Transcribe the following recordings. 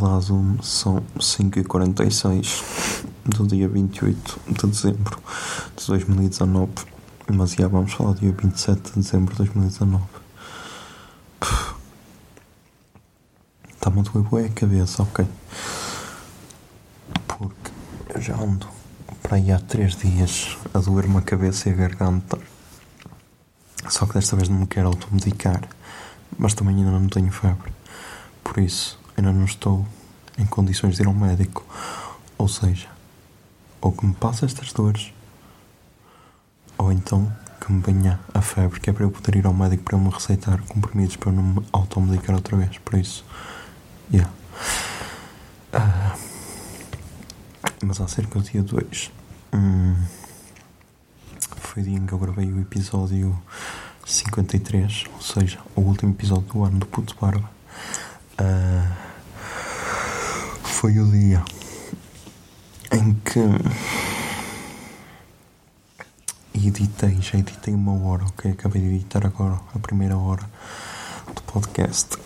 Olá Zoom, são 5h46 do dia 28 de dezembro de 2019 Mas já vamos falar do dia 27 de dezembro de 2019 Está-me a doer bué a cabeça, ok? Porque eu já ando para aí há 3 dias a doer-me a cabeça e a garganta. Só que desta vez não me quero automedicar Mas também ainda não tenho febre. Por isso ainda não estou em condições de ir ao médico. Ou seja, ou que me passe estas dores, ou então que me venha a febre, que é para eu poder ir ao médico para me receitar comprimidos para eu não me automedicar outra vez. Por isso, yeah. Ah, mas acerca do dia 2, hum, foi o dia em que eu gravei o episódio 53, ou seja, o último episódio do ano do Puto Barba. Ah, foi o dia em que editei, já editei uma hora, ok? Acabei de editar agora a primeira hora do podcast,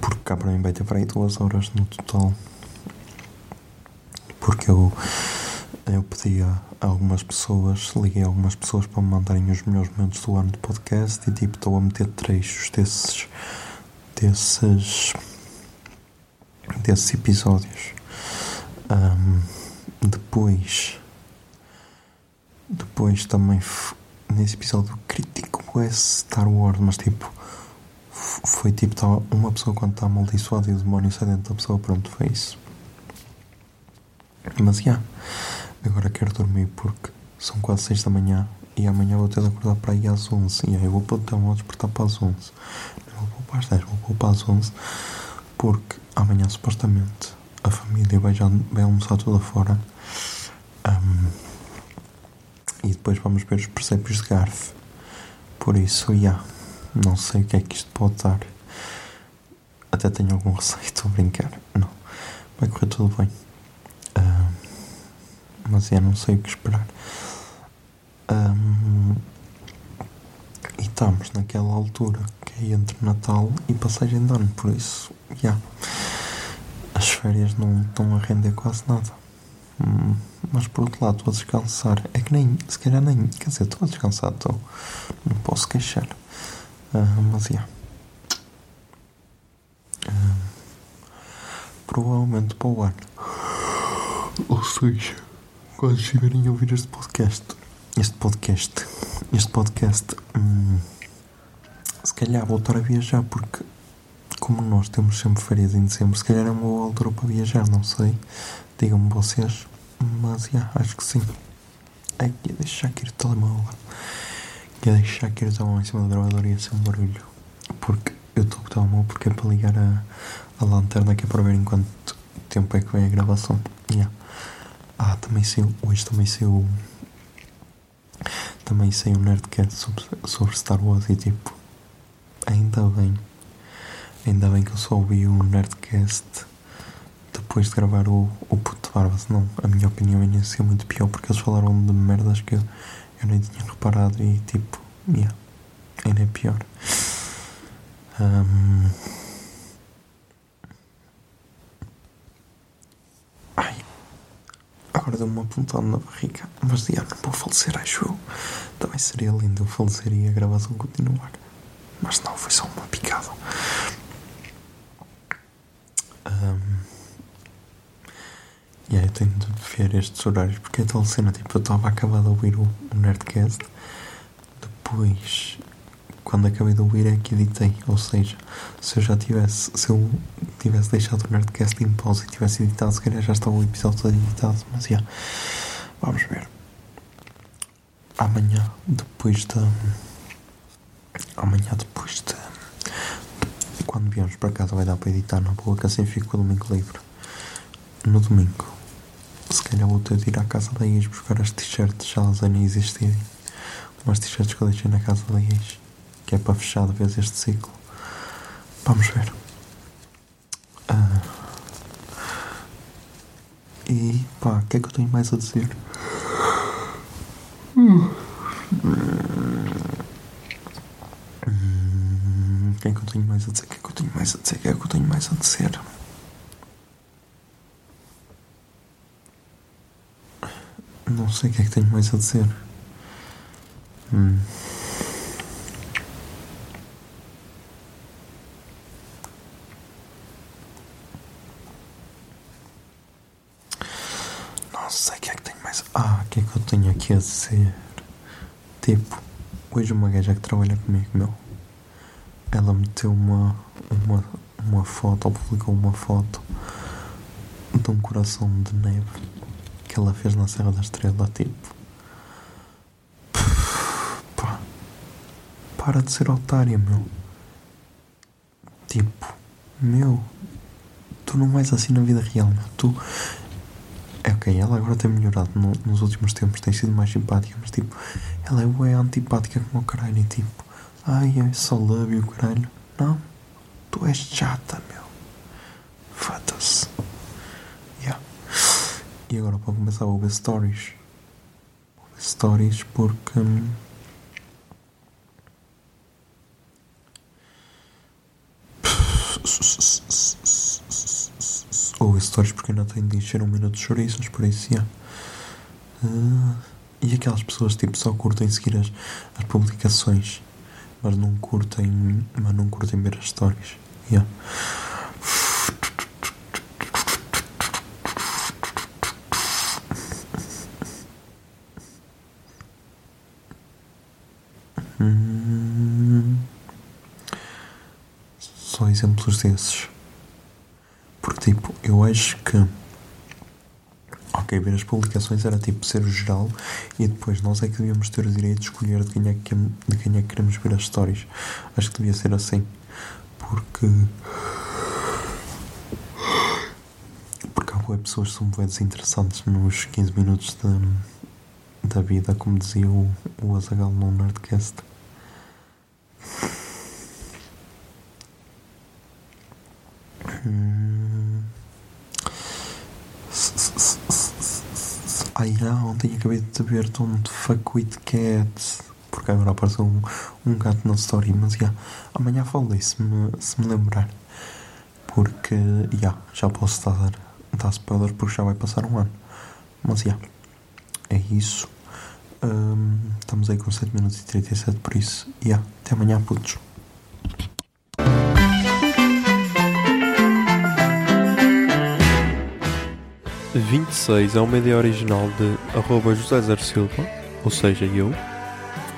porque cá para mim vai ter para aí duas horas no total. Porque eu, eu pedi a algumas pessoas, liguei a algumas pessoas para me mandarem os melhores momentos do ano do podcast e tipo estou a meter trechos desses desses desses episódios. Ahm, depois, depois também nesse episódio crítico é Star Wars, mas tipo foi tipo tá, uma pessoa quando está amaldiçoada e o demónio sai dentro da pessoa, pronto, foi isso. Mas já, agora quero dormir porque são quase 6 da manhã e amanhã vou ter de acordar para aí às 11 e aí eu vou então ao despertar para as 11. Não vou para as 10, vou para as 11 porque amanhã supostamente a família vai, já, vai almoçar toda fora Ahm, e depois vamos ver os presépios de Garth. Por isso, já, não sei o que é que isto pode dar. Até tenho algum receio, estou a brincar. Não, vai correr tudo bem. Mas já não sei o que esperar. Ahm, e estamos naquela altura é entre Natal e passagem de ano, por isso, já. As férias não estão a render quase nada. Hum, mas por outro lado, estou a descansar. É que nem, se calhar nem, quer dizer, estou a descansar, estou. Não posso queixar. Ah, mas já. Ah, provavelmente para o ano. Ou seja, quando chegarem a ouvir este podcast, este podcast, este podcast, hum, se calhar vou estar a viajar porque, como nós temos sempre férias em dezembro, se calhar é uma boa altura para viajar, não sei. Digam-me vocês, mas já, acho que sim. Ai, ia deixar aqui o telemóvel. Ia deixar aqui o telemóvel em cima do gravador e ia ser um barulho. Porque eu estou com o telemóvel porque é para ligar a, a lanterna que é para ver em quanto tempo é que vem a gravação. Yeah. Ah, também saiu, hoje também saiu também saiu um Nerdcast sobre, sobre Star Wars e tipo, ainda bem, ainda bem que eu só ouvi o Nerdcast depois de gravar o, o Puto Barba, senão a minha opinião ia ser muito pior porque eles falaram de merdas que eu, eu nem tinha reparado e tipo, yeah, ainda é pior. Ahm. Ai, agora deu-me uma pontada na barriga, mas já não vou falecer, acho eu. Também seria lindo eu falecer e a gravação continuar. Mas não, foi só uma picada. Ahm, E aí eu tenho de ver estes horários, porque é tal cena, tipo, eu estava acabado a ouvir o, o Nerdcast, depois, quando acabei de ouvir é que editei, ou seja, se eu já tivesse, se eu tivesse deixado o Nerdcast em pausa e tivesse editado, se calhar já estava o episódio todo editado, mas já, vamos ver. Amanhã, depois da... Amanhã, de... Quando viemos para casa vai dar para editar na boa, que assim fico o domingo livre. No domingo, se calhar vou ter de ir à casa da ex buscar as t-shirts, já elas nem existirem. Umas t-shirts que eu deixei na casa da ex, que é para fechar de vez este ciclo. Vamos ver. Ah. E pá, o que é que eu tenho mais a dizer? Hum, O que é que eu tenho mais a dizer? Tenho mais a dizer? O que é que eu tenho mais a dizer? Não sei o que é que tenho mais a dizer. Hum. Não sei o que é que tenho mais. Ah, o que é que eu tenho aqui a dizer? Tipo, hoje uma gaja que trabalha comigo, meu, ela meteu uma, uma, uma foto, ou publicou uma foto de um coração de neve que ela fez na Serra da Estrela, tipo. Pá, para de ser otária, meu. Tipo, meu, tu não és assim na vida real, meu. Tu. É ok, ela agora tem melhorado no- nos últimos tempos, tem sido mais simpática, mas tipo, ela é antipática como o caralho e tipo, ai, eu só love you, caralho. Não, tu és chata, meu. Foda-se. Yeah. E agora para começar vou ver stories. Vou ver stories porque. hum, Ou stories porque ainda tenho de encher um minuto de chouriços, por isso, yeah. Ah, e aquelas pessoas tipo só curtem seguir as, as publicações, mas não curtem, mas não curtem ver as stories. Hum, Só exemplos desses. Porque, tipo, eu acho que. Ok, ver as publicações era tipo ser o geral e depois nós é que devíamos ter o direito de escolher de quem é que, de quem é que queremos ver as stories. Acho que devia ser assim. Porque. Porque há boas pessoas que são bem desinteressantes nos 15 minutos de, da vida, como dizia o, o Azagal no Nerdcast. Hum. Ai, ah, ontem acabei de ver Don't Fuck With Cats. Porque agora apareceu um, um gato na story. Mas já, amanhã falei se me, se me lembrar. Porque, já, já posso dar, dar spoiler porque já vai passar um ano. Mas já, é isso. Hum, estamos aí com 7 minutos e 37, por isso, já, até amanhã, putos. A 26 é uma ideia original de arroba José Zer Silva, ou seja, eu.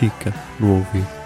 fica no ouvido.